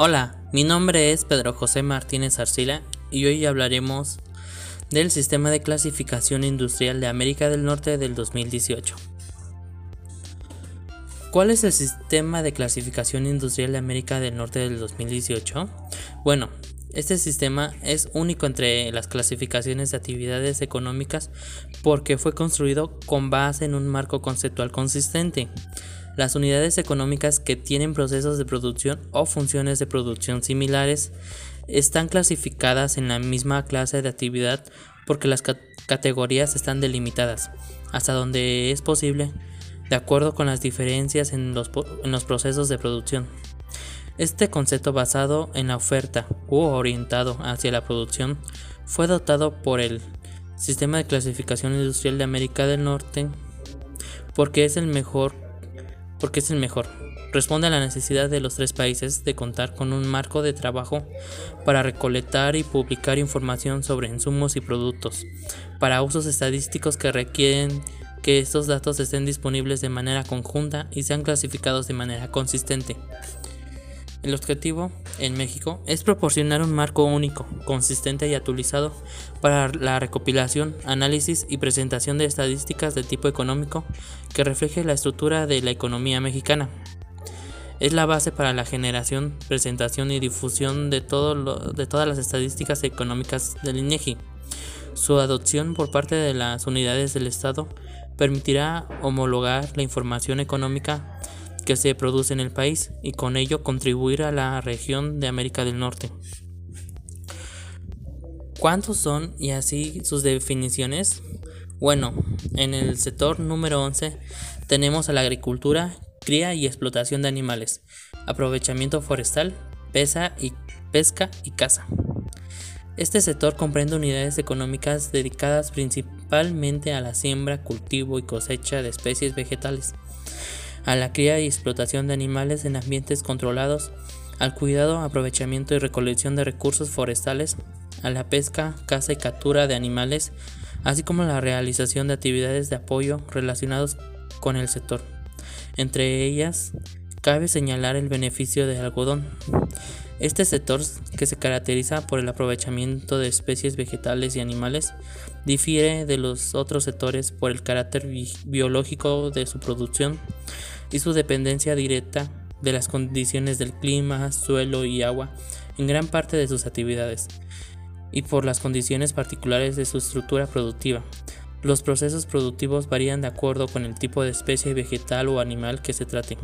Hola, mi nombre es Pedro José Martínez Arcila y hoy hablaremos del Sistema de Clasificación Industrial de América del Norte del 2018. ¿Cuál es el Sistema de Clasificación Industrial de América del Norte del 2018? Bueno, este sistema es único entre las clasificaciones de actividades económicas porque fue construido con base en un marco conceptual consistente las unidades económicas que tienen procesos de producción o funciones de producción similares están clasificadas en la misma clase de actividad porque las categorías están delimitadas, hasta donde es posible, de acuerdo con las diferencias en los, en los procesos de producción. Este concepto basado en la oferta u orientado hacia la producción fue dotado por el Sistema de Clasificación Industrial de América del Norte porque es el mejor porque es el mejor. Responde a la necesidad de los tres países de contar con un marco de trabajo para recolectar y publicar información sobre insumos y productos, para usos estadísticos que requieren que estos datos estén disponibles de manera conjunta y sean clasificados de manera consistente. El objetivo en México es proporcionar un marco único, consistente y actualizado para la recopilación, análisis y presentación de estadísticas de tipo económico que refleje la estructura de la economía mexicana. Es la base para la generación, presentación y difusión de, todo de todas las estadísticas económicas del INEGI. Su adopción por parte de las unidades del Estado permitirá homologar la información económica que se produce en el país y con ello contribuir a la región de América del Norte. ¿Cuántos son y así sus definiciones? Bueno, en el sector número 11 tenemos a la agricultura, cría y explotación de animales, aprovechamiento forestal, pesa y pesca y caza. Este sector comprende unidades económicas dedicadas principalmente a la siembra, cultivo y cosecha de especies vegetales a la cría y explotación de animales en ambientes controlados, al cuidado, aprovechamiento y recolección de recursos forestales, a la pesca, caza y captura de animales, así como la realización de actividades de apoyo relacionados con el sector. Entre ellas, cabe señalar el beneficio del algodón. Este sector, que se caracteriza por el aprovechamiento de especies vegetales y animales, difiere de los otros sectores por el carácter biológico de su producción y su dependencia directa de las condiciones del clima, suelo y agua en gran parte de sus actividades, y por las condiciones particulares de su estructura productiva. Los procesos productivos varían de acuerdo con el tipo de especie vegetal o animal que se trate.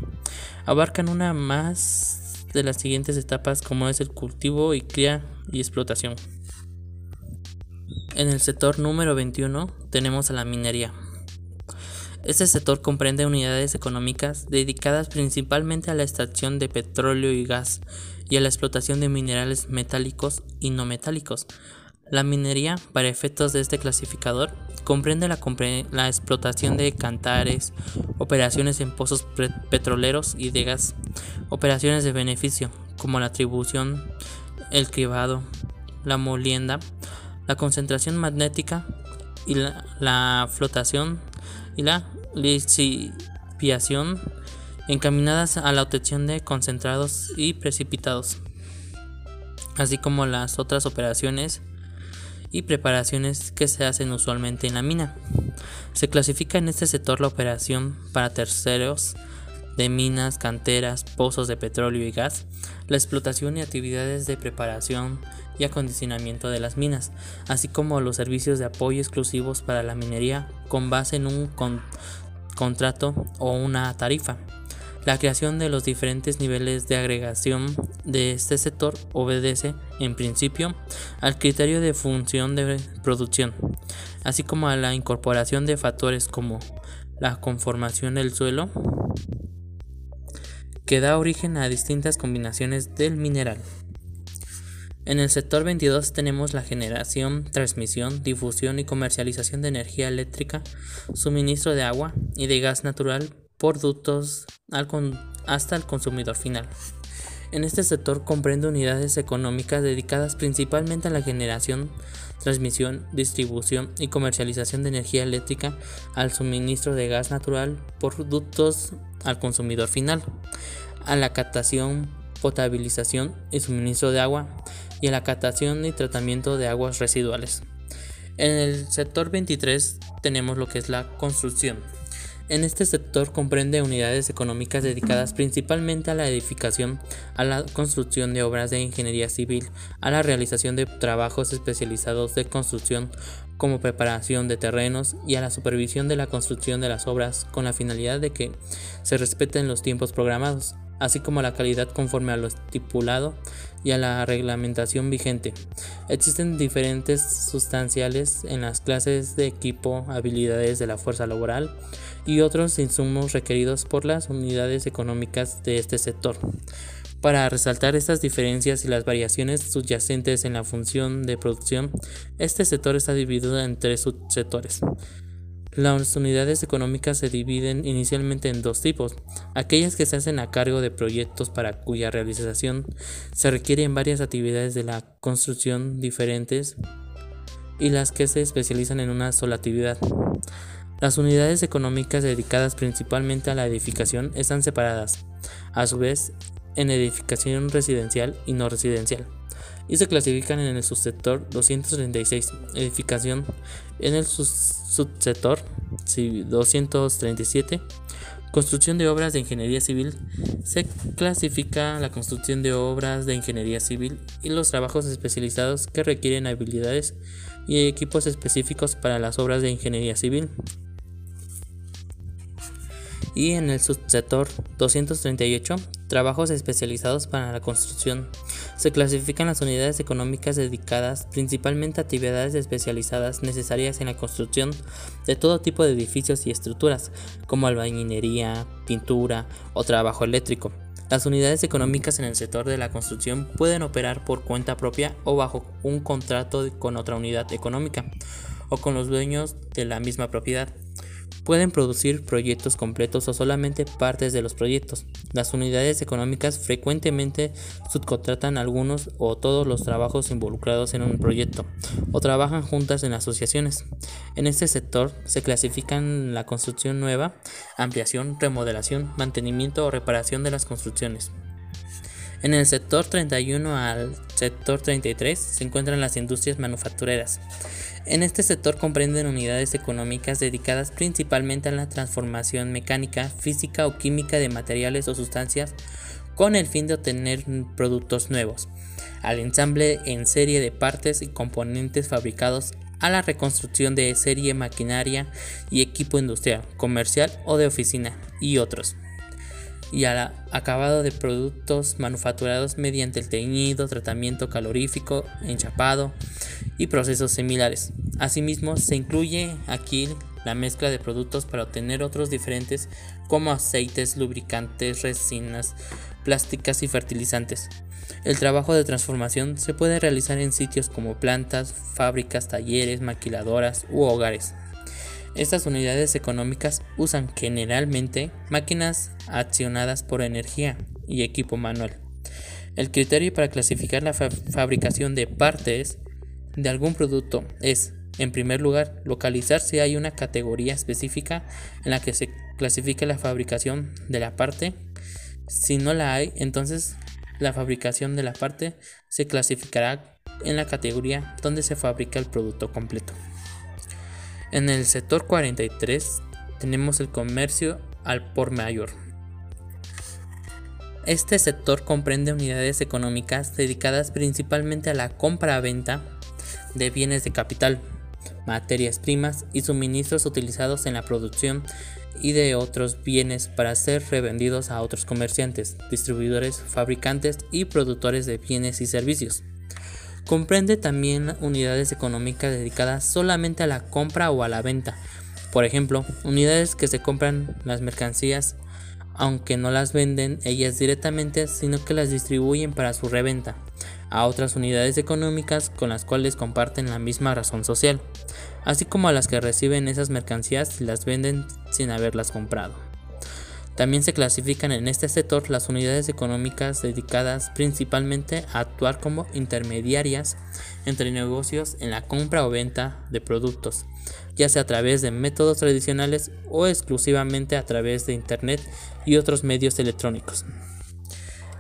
Abarcan una más de las siguientes etapas como es el cultivo y cría y explotación. En el sector número 21 tenemos a la minería. Este sector comprende unidades económicas dedicadas principalmente a la extracción de petróleo y gas y a la explotación de minerales metálicos y no metálicos. La minería, para efectos de este clasificador, comprende la, la explotación de cantares, operaciones en pozos petroleros y de gas, operaciones de beneficio, como la atribución, el cribado, la molienda, la concentración magnética y la, flotación y la lisificación encaminadas a la obtención de concentrados y precipitados, así como las otras operaciones y preparaciones que se hacen usualmente en la mina. Se clasifica en este sector la operación para terceros de minas, canteras, pozos de petróleo y gas, la explotación y actividades de preparación y acondicionamiento de las minas, así como los servicios de apoyo exclusivos para la minería con base en un contrato o una tarifa. La creación de los diferentes niveles de agregación de este sector obedece, en principio, al criterio de función de producción, así como a la incorporación de factores como la conformación del suelo, que da origen a distintas combinaciones del mineral. En el sector 22 tenemos la generación, transmisión, difusión y comercialización de energía eléctrica, suministro de agua y de gas natural por ductos hasta el consumidor final. En este sector comprende unidades económicas dedicadas principalmente a la generación, transmisión, distribución y comercialización de energía eléctrica al suministro de gas natural por ductos al consumidor final, a la captación, potabilización y suministro de agua y a la captación y tratamiento de aguas residuales. En el sector 23 tenemos lo que es la construcción. En este sector comprende unidades económicas dedicadas principalmente a la edificación, a la construcción de obras de ingeniería civil, a la realización de trabajos especializados de construcción como preparación de terrenos y a la supervisión de la construcción de las obras con la finalidad de que se respeten los tiempos programados así como la calidad conforme a lo estipulado y a la reglamentación vigente. Existen diferentes sustanciales en las clases de equipo, habilidades de la fuerza laboral y otros insumos requeridos por las unidades económicas de este sector. Para resaltar estas diferencias y las variaciones subyacentes en la función de producción, este sector está dividido en tres subsectores. Las unidades económicas se dividen inicialmente en dos tipos, aquellas que se hacen a cargo de proyectos para cuya realización se requieren varias actividades de la construcción diferentes y las que se especializan en una sola actividad. Las unidades económicas dedicadas principalmente a la edificación están separadas, a su vez, en edificación residencial y no residencial y se clasifican en el subsector 236, edificación, en el subsector 237, construcción de obras de ingeniería civil, se clasifica la construcción de obras de ingeniería civil y los trabajos especializados que requieren habilidades y equipos específicos para las obras de ingeniería civil y en el subsector 238, trabajos especializados para la construcción. Se clasifican las unidades económicas dedicadas principalmente a actividades especializadas necesarias en la construcción de todo tipo de edificios y estructuras, como albañilería, pintura o trabajo eléctrico. Las unidades económicas en el sector de la construcción pueden operar por cuenta propia o bajo un contrato con otra unidad económica o con los dueños de la misma propiedad. Pueden producir proyectos completos o solamente partes de los proyectos. Las unidades económicas frecuentemente subcontratan algunos o todos los trabajos involucrados en un proyecto o trabajan juntas en asociaciones. En este sector se clasifican la construcción nueva, ampliación, remodelación, mantenimiento o reparación de las construcciones. En el sector 31 al sector 33 se encuentran las industrias manufactureras. En este sector comprenden unidades económicas dedicadas principalmente a la transformación mecánica, física o química de materiales o sustancias con el fin de obtener productos nuevos, al ensamble en serie de partes y componentes fabricados, a la reconstrucción de serie maquinaria y equipo industrial, comercial o de oficina y otros y al acabado de productos manufacturados mediante el teñido, tratamiento calorífico, enchapado y procesos similares. Asimismo, se incluye aquí la mezcla de productos para obtener otros diferentes como aceites, lubricantes, resinas, plásticas y fertilizantes. El trabajo de transformación se puede realizar en sitios como plantas, fábricas, talleres, maquiladoras u hogares. Estas unidades económicas usan generalmente máquinas accionadas por energía y equipo manual. El criterio para clasificar la fabricación de partes de algún producto es, en primer lugar, localizar si hay una categoría específica en la que se clasifique la fabricación de la parte. Si no la hay, entonces la fabricación de la parte se clasificará en la categoría donde se fabrica el producto completo. En el sector 43 tenemos el comercio al por mayor. Este sector comprende unidades económicas dedicadas principalmente a la compra-venta de bienes de capital, materias primas y suministros utilizados en la producción y de otros bienes para ser revendidos a otros comerciantes, distribuidores, fabricantes y productores de bienes y servicios. Comprende también unidades económicas dedicadas solamente a la compra o a la venta. Por ejemplo, unidades que se compran las mercancías aunque no las venden ellas directamente, sino que las distribuyen para su reventa a otras unidades económicas con las cuales comparten la misma razón social, así como a las que reciben esas mercancías y las venden sin haberlas comprado. También se clasifican en este sector las unidades económicas dedicadas principalmente a actuar como intermediarias entre negocios en la compra o venta de productos, ya sea a través de métodos tradicionales o exclusivamente a través de Internet y otros medios electrónicos.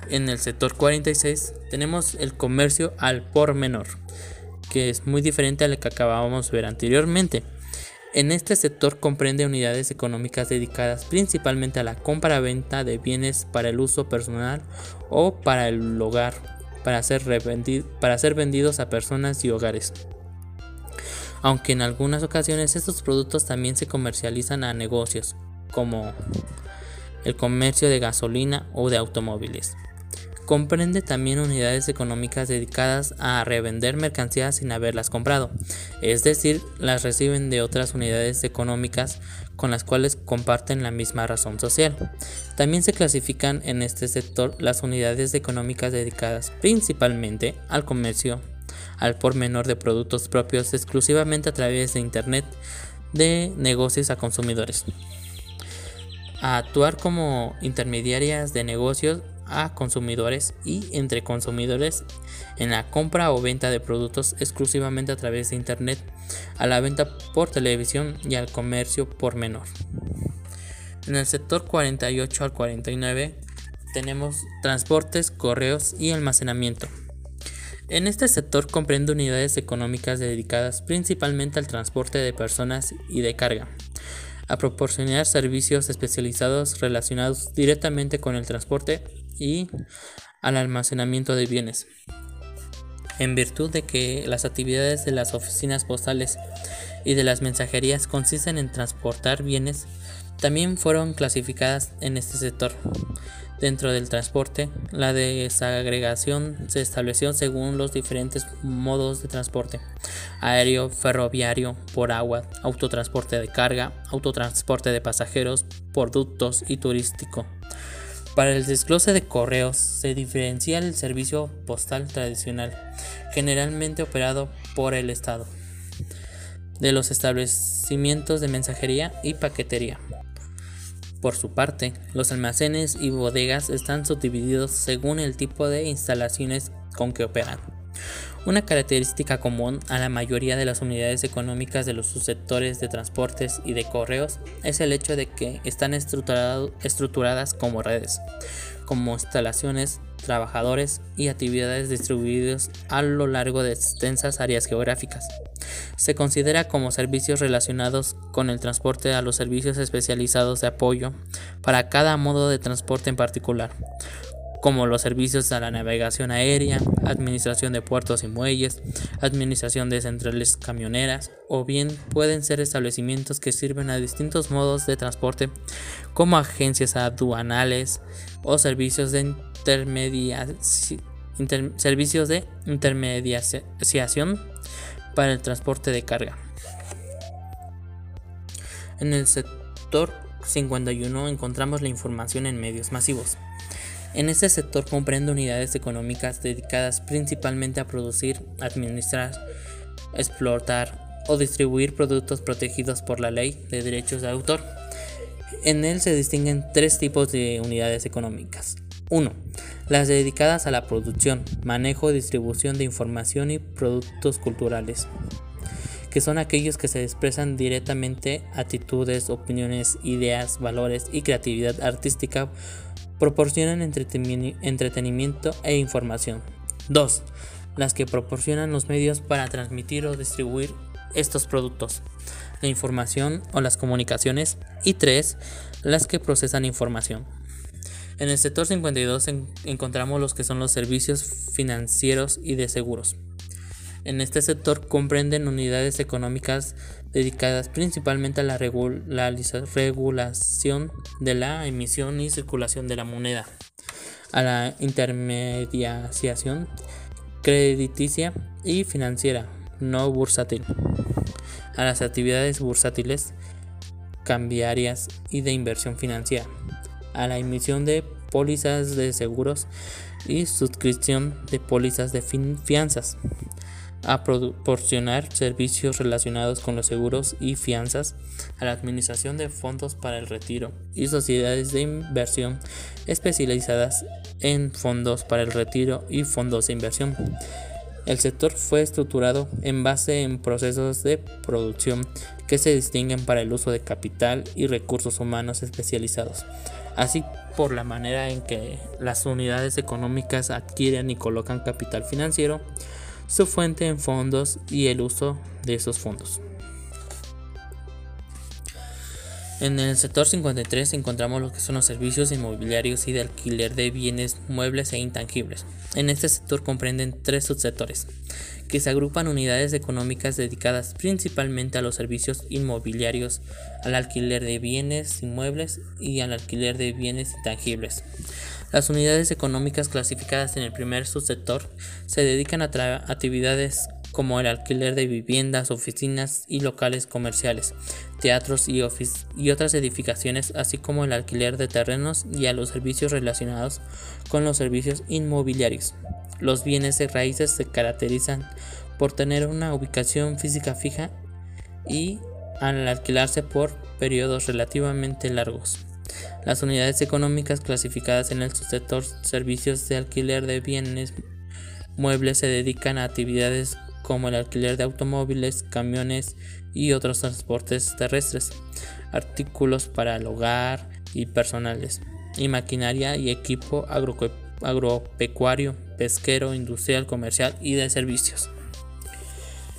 En el sector 46 tenemos el comercio al por menor, que es muy diferente al que acabábamos de ver anteriormente. En este sector comprende unidades económicas dedicadas principalmente a la compra-venta de bienes para el uso personal o para el hogar, para ser, para ser vendidos a personas y hogares. Aunque en algunas ocasiones estos productos también se comercializan a negocios, como el comercio de gasolina o de automóviles. Comprende también unidades económicas dedicadas a revender mercancías sin haberlas comprado, es decir, las reciben de otras unidades económicas con las cuales comparten la misma razón social. También se clasifican en este sector las unidades económicas dedicadas principalmente al comercio al por menor de productos propios exclusivamente a través de Internet de negocios a consumidores. A actuar como intermediarias de negocios a consumidores y entre consumidores en la compra o venta de productos exclusivamente a través de Internet, a la venta por televisión y al comercio por menor. En el sector 48 al 49 tenemos transportes, correos y almacenamiento. En este sector comprende unidades económicas dedicadas principalmente al transporte de personas y de carga, a proporcionar servicios especializados relacionados directamente con el transporte y al almacenamiento de bienes. En virtud de que las actividades de las oficinas postales y de las mensajerías consisten en transportar bienes, también fueron clasificadas en este sector. Dentro del transporte, la desagregación se estableció según los diferentes modos de transporte, aéreo, ferroviario, por agua, autotransporte de carga, autotransporte de pasajeros, por ductos y turístico. Para el desglose de correos se diferencia el servicio postal tradicional, generalmente operado por el Estado, de los establecimientos de mensajería y paquetería. Por su parte, los almacenes y bodegas están subdivididos según el tipo de instalaciones con que operan. Una característica común a la mayoría de las unidades económicas de los subsectores de transportes y de correos es el hecho de que están estructuradas como redes, como instalaciones, trabajadores y actividades distribuidos a lo largo de extensas áreas geográficas. Se considera como servicios relacionados con el transporte a los servicios especializados de apoyo para cada modo de transporte en particular, como los servicios a la navegación aérea, administración de puertos y muelles, administración de centrales camioneras, o bien pueden ser establecimientos que sirven a distintos modos de transporte, como agencias aduanales o servicios de servicios de intermediación para el transporte de carga. En el sector 51 encontramos la información en medios masivos. En este sector comprende unidades económicas dedicadas principalmente a producir, administrar, explotar o distribuir productos protegidos por la ley de derechos de autor. En él se distinguen tres tipos de unidades económicas. 1. Las dedicadas a la producción, manejo y distribución de información y productos culturales, que son aquellos que se expresan directamente actitudes, opiniones, ideas, valores y creatividad artística proporcionan entretenimiento e información. 2. Las que proporcionan los medios para transmitir o distribuir estos productos, la información o las comunicaciones. Y 3. Las que procesan información. En el sector 52 encontramos los que son los servicios financieros y de seguros. En este sector comprenden unidades económicas dedicadas principalmente a la regulación de la emisión y circulación de la moneda, a la intermediación crediticia y financiera no bursátil, a las actividades bursátiles, cambiarias y de inversión financiera, a la emisión de pólizas de seguros y suscripción de pólizas de fianzas, a proporcionar servicios relacionados con los seguros y fianzas, a la administración de fondos para el retiro y sociedades de inversión especializadas en fondos para el retiro y fondos de inversión. El sector fue estructurado en base en procesos de producción que se distinguen para el uso de capital y recursos humanos especializados, así por la manera en que las unidades económicas adquieren y colocan capital financiero, su fuente en fondos y el uso de esos fondos. En el sector 53 encontramos lo que son los servicios inmobiliarios y de alquiler de bienes muebles e intangibles. En este sector comprenden tres subsectores, que se agrupan unidades económicas dedicadas principalmente a los servicios inmobiliarios, al alquiler de bienes inmuebles y al alquiler de bienes intangibles. Las unidades económicas clasificadas en el primer subsector se dedican a actividades como el alquiler de viviendas, oficinas y locales comerciales, teatros y, y otras edificaciones, así como el alquiler de terrenos y a los servicios relacionados con los servicios inmobiliarios. Los bienes de raíces se caracterizan por tener una ubicación física fija y al alquilarse por periodos relativamente largos. Las unidades económicas clasificadas en el subsector servicios de alquiler de bienes muebles se dedican a actividades como el alquiler de automóviles, camiones y otros transportes terrestres, artículos para el hogar y personales, y maquinaria y equipo agropecuario, pesquero, industrial, comercial y de servicios.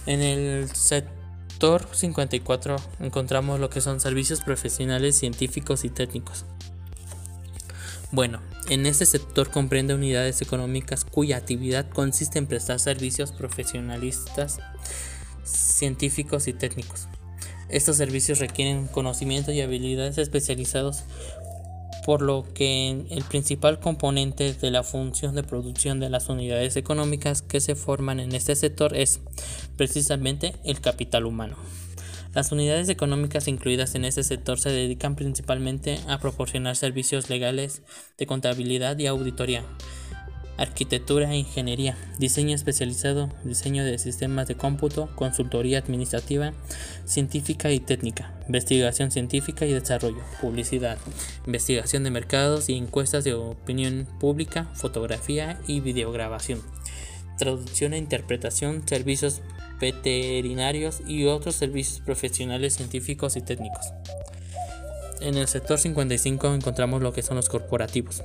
En el sector 54 encontramos lo que son servicios profesionales, científicos y técnicos. Bueno, en este sector comprende unidades económicas cuya actividad consiste en prestar servicios profesionalistas, científicos y técnicos. Estos servicios requieren conocimientos y habilidades especializados, por lo que el principal componente de la función de producción de las unidades económicas que se forman en este sector es precisamente el capital humano. Las unidades económicas incluidas en este sector se dedican principalmente a proporcionar servicios legales de contabilidad y auditoría, arquitectura e ingeniería, diseño especializado, diseño de sistemas de cómputo, consultoría administrativa, científica y técnica, investigación científica y desarrollo, publicidad, investigación de mercados y encuestas de opinión pública, fotografía y videograbación, traducción e interpretación, servicios veterinarios y otros servicios profesionales científicos y técnicos. En el sector 55 encontramos lo que son los corporativos.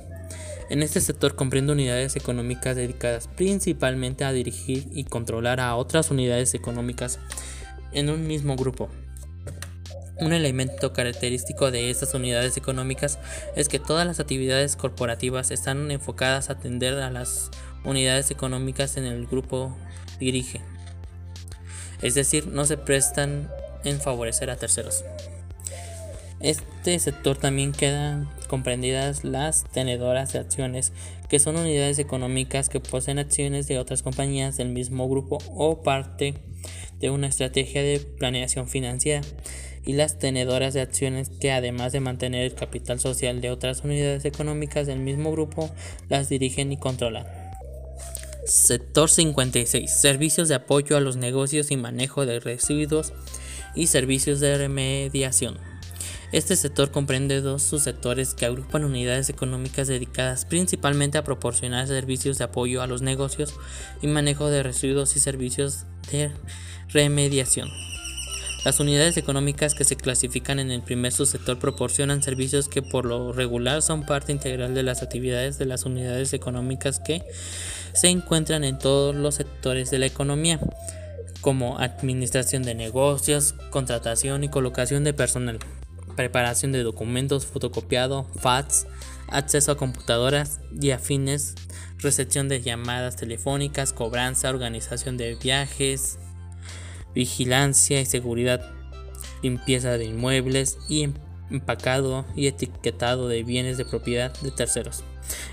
En este sector comprende unidades económicas dedicadas principalmente a dirigir y controlar a otras unidades económicas en un mismo grupo. Un elemento característico de estas unidades económicas es que todas las actividades corporativas están enfocadas a atender a las unidades económicas en el grupo dirige es decir, no se prestan en favorecer a terceros. Este sector también quedan comprendidas las tenedoras de acciones, que son unidades económicas que poseen acciones de otras compañías del mismo grupo o parte de una estrategia de planeación financiera, y las tenedoras de acciones que además de mantener el capital social de otras unidades económicas del mismo grupo, las dirigen y controlan. Sector 56. Servicios de apoyo a los negocios y manejo de residuos y servicios de remediación. Este sector comprende dos subsectores que agrupan unidades económicas dedicadas principalmente a proporcionar servicios de apoyo a los negocios y manejo de residuos y servicios de remediación. Las unidades económicas que se clasifican en el primer subsector proporcionan servicios que por lo regular son parte integral de las actividades de las unidades económicas que se encuentran en todos los sectores de la economía, como administración de negocios, contratación y colocación de personal, preparación de documentos, fotocopiado, fax, acceso a computadoras y afines, recepción de llamadas telefónicas, cobranza, organización de viajes, vigilancia y seguridad, limpieza de inmuebles y empacado y etiquetado de bienes de propiedad de terceros.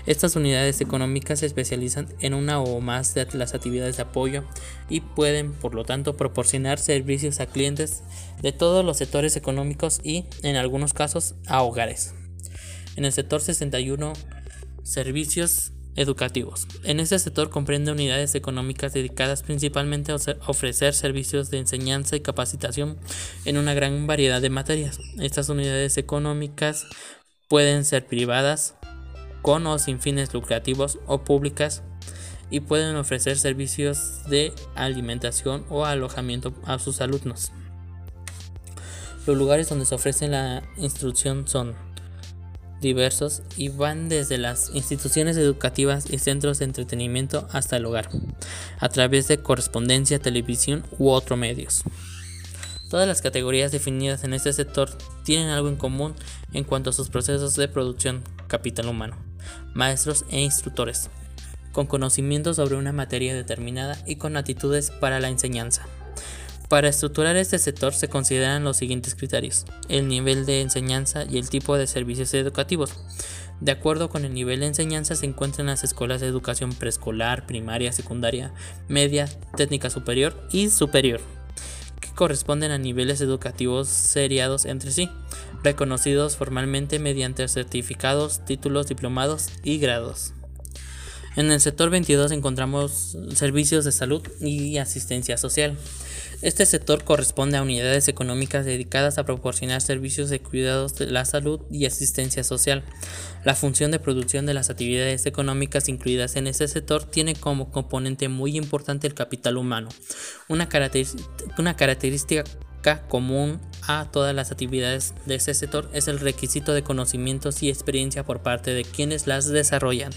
Estas unidades económicas se especializan en una o más de las actividades de apoyo y pueden, por lo tanto, proporcionar servicios a clientes de todos los sectores económicos y, en algunos casos, a hogares. En el sector 61, servicios educativos. En este sector comprende unidades económicas dedicadas principalmente a ofrecer servicios de enseñanza y capacitación en una gran variedad de materias. Estas unidades económicas pueden ser privadas, con o sin fines lucrativos o públicas y pueden ofrecer servicios de alimentación o alojamiento a sus alumnos. Los lugares donde se ofrece la instrucción son diversos y van desde las instituciones educativas y centros de entretenimiento hasta el hogar, a través de correspondencia, televisión u otros medios. Todas las categorías definidas en este sector tienen algo en común en cuanto a sus procesos de producción capital humano, maestros e instructores, con conocimiento sobre una materia determinada y con actitudes para la enseñanza. Para estructurar este sector se consideran los siguientes criterios, el nivel de enseñanza y el tipo de servicios educativos. De acuerdo con el nivel de enseñanza se encuentran las escuelas de educación preescolar, primaria, secundaria, media, técnica superior y superior, que corresponden a niveles educativos seriados entre sí, reconocidos formalmente mediante certificados, títulos, diplomados y grados. En el sector 22 encontramos servicios de salud y asistencia social. Este sector corresponde a unidades económicas dedicadas a proporcionar servicios de cuidados de la salud y asistencia social. La función de producción de las actividades económicas incluidas en este sector tiene como componente muy importante el capital humano, una, característica común a todas las actividades de este sector es el requisito de conocimientos y experiencia por parte de quienes las desarrollan.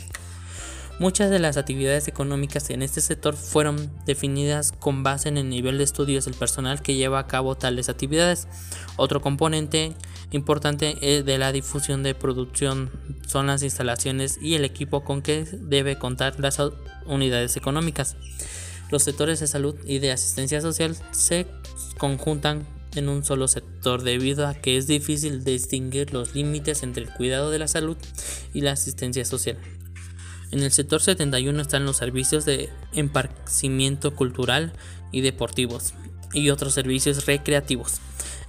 Muchas de las actividades económicas en este sector fueron definidas con base en el nivel de estudios del personal que lleva a cabo tales actividades. Otro componente importante eh, de la difusión de producción son las instalaciones y el equipo con que debe contar las unidades económicas. Los sectores de salud y de asistencia social se conjuntan en un solo sector debido a que es difícil distinguir los límites entre el cuidado de la salud y la asistencia social. En el sector 71 están los servicios de emparcimiento cultural y deportivos y otros servicios recreativos.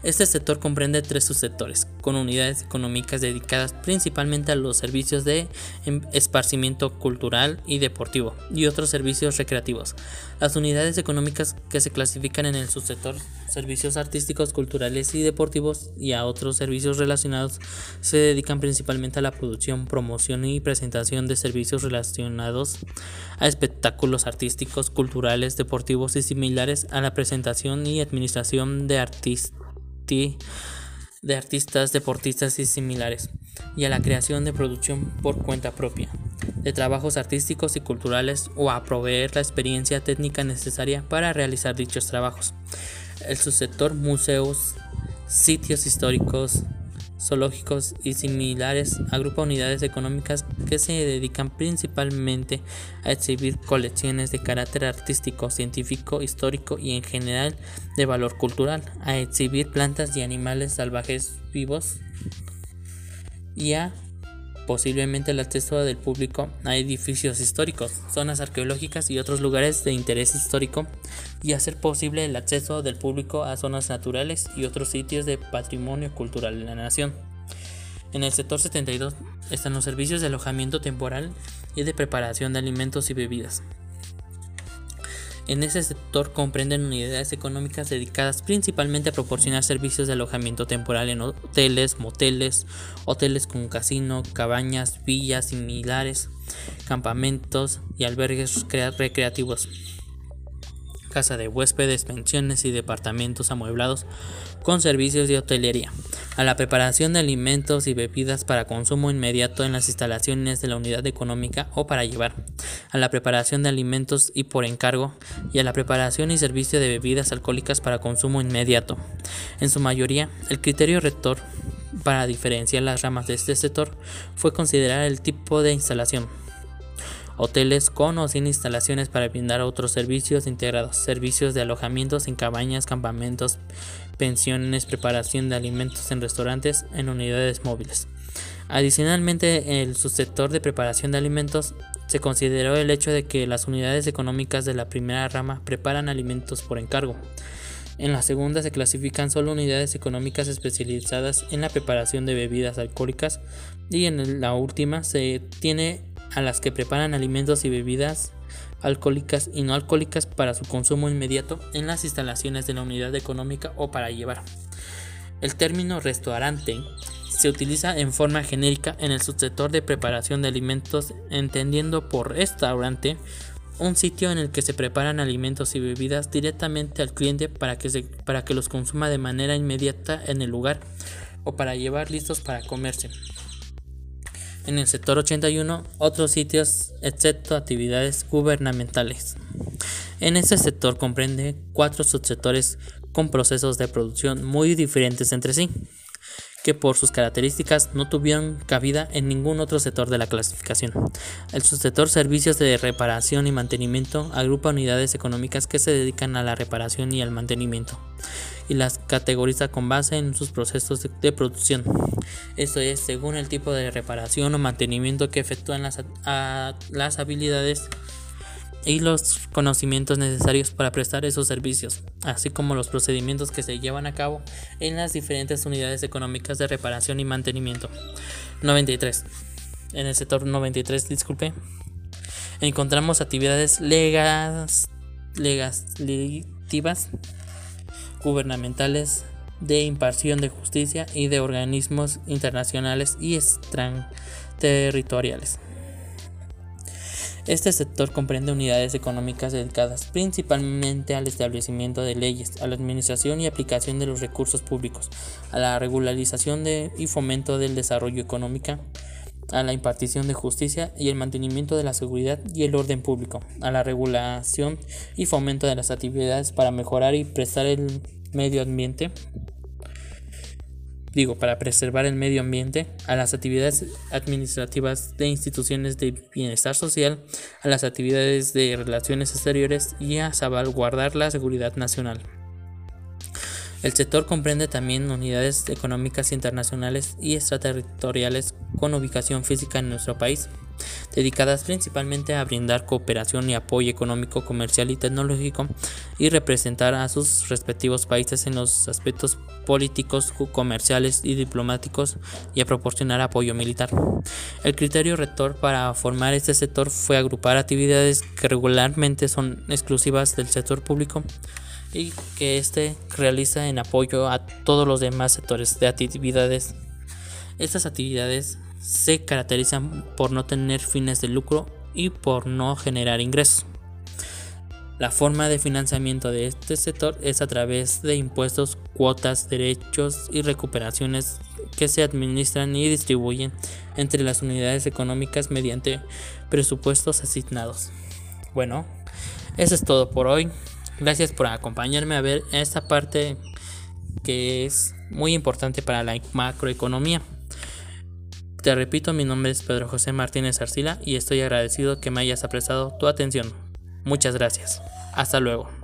Este sector comprende tres subsectores, con unidades económicas dedicadas principalmente a los servicios de em, esparcimiento cultural y deportivo y otros servicios recreativos. Las unidades económicas que se clasifican en el subsector servicios artísticos, culturales y deportivos y a otros servicios relacionados se dedican principalmente a la producción, promoción y presentación de servicios relacionados a espectáculos artísticos, culturales, deportivos y similares a la presentación y administración de artistas de artistas, deportistas y similares, y a la creación de producción por cuenta propia, de trabajos artísticos y culturales o a proveer la experiencia técnica necesaria para realizar dichos trabajos. El subsector museos, sitios históricos, zoológicos y similares agrupa unidades económicas que se dedican principalmente a exhibir colecciones de carácter artístico, científico, histórico y en general de valor cultural, a exhibir plantas y animales salvajes vivos y a posiblemente el acceso del público a edificios históricos, zonas arqueológicas y otros lugares de interés histórico y hacer posible el acceso del público a zonas naturales y otros sitios de patrimonio cultural de la nación. En el sector 72 están los servicios de alojamiento temporal y de preparación de alimentos y bebidas. En ese sector comprenden unidades económicas dedicadas principalmente a proporcionar servicios de alojamiento temporal en hoteles, moteles, hoteles con casino, cabañas, villas similares, campamentos y albergues recreativos casa de huéspedes, pensiones y departamentos amueblados con servicios de hotelería, a la preparación de alimentos y bebidas para consumo inmediato en las instalaciones de la unidad económica o para llevar, a la preparación de alimentos y por encargo, y a la preparación y servicio de bebidas alcohólicas para consumo inmediato. En su mayoría, el criterio rector para diferenciar las ramas de este sector fue considerar el tipo de instalación hoteles con o sin instalaciones para brindar otros servicios integrados, servicios de alojamientos en cabañas, campamentos, pensiones, preparación de alimentos en restaurantes, en unidades móviles. Adicionalmente, el subsector de preparación de alimentos se consideró el hecho de que las unidades económicas de la primera rama preparan alimentos por encargo. En la segunda se clasifican solo unidades económicas especializadas en la preparación de bebidas alcohólicas y en la última se tiene a las que preparan alimentos y bebidas alcohólicas y no alcohólicas para su consumo inmediato en las instalaciones de la unidad económica o para llevar. El término restaurante se utiliza en forma genérica en el subsector de preparación de alimentos, entendiendo por restaurante un sitio en el que se preparan alimentos y bebidas directamente al cliente para que, para que los consuma de manera inmediata en el lugar o para llevar listos para comerse. En el sector 81, otros sitios, excepto actividades gubernamentales. En este sector comprende cuatro subsectores con procesos de producción muy diferentes entre sí que por sus características no tuvieron cabida en ningún otro sector de la clasificación. El subsector servicios de reparación y mantenimiento agrupa unidades económicas que se dedican a la reparación y al mantenimiento y las categoriza con base en sus procesos de, producción. Esto es según el tipo de reparación o mantenimiento que efectúan las, las habilidades y los conocimientos necesarios para prestar esos servicios, así como los procedimientos que se llevan a cabo en las diferentes unidades económicas de reparación y mantenimiento. 93. En el sector 93, disculpe, encontramos actividades legas, legislativas, gubernamentales, de impartición de justicia y de organismos internacionales y extraterritoriales. Este sector comprende unidades económicas dedicadas principalmente al establecimiento de leyes, a la administración y aplicación de los recursos públicos, a la regularización y fomento del desarrollo económico, a la impartición de justicia y el mantenimiento de la seguridad y el orden público, a la regulación y fomento de las actividades para mejorar y prestar el medio ambiente, digo, para preservar el medio ambiente, a las actividades administrativas de instituciones de bienestar social, a las actividades de relaciones exteriores y a salvaguardar la seguridad nacional. El sector comprende también unidades económicas internacionales y extraterritoriales con ubicación física en nuestro país, dedicadas principalmente a brindar cooperación y apoyo económico, comercial y tecnológico y representar a sus respectivos países en los aspectos políticos, comerciales y diplomáticos y a proporcionar apoyo militar. El criterio rector para formar este sector fue agrupar actividades que regularmente son exclusivas del sector público y que éste realiza en apoyo a todos los demás sectores de actividades. Estas actividades se caracterizan por no tener fines de lucro y por no generar ingresos. La forma de financiamiento de este sector es a través de impuestos, cuotas, derechos y recuperaciones que se administran y distribuyen entre las unidades económicas mediante presupuestos asignados. Bueno, eso es todo por hoy. Gracias por acompañarme a ver esta parte que es muy importante para la macroeconomía. Te repito, mi nombre es Pedro José Martínez Arcila y estoy agradecido que me hayas apreciado tu atención. Muchas gracias. Hasta luego.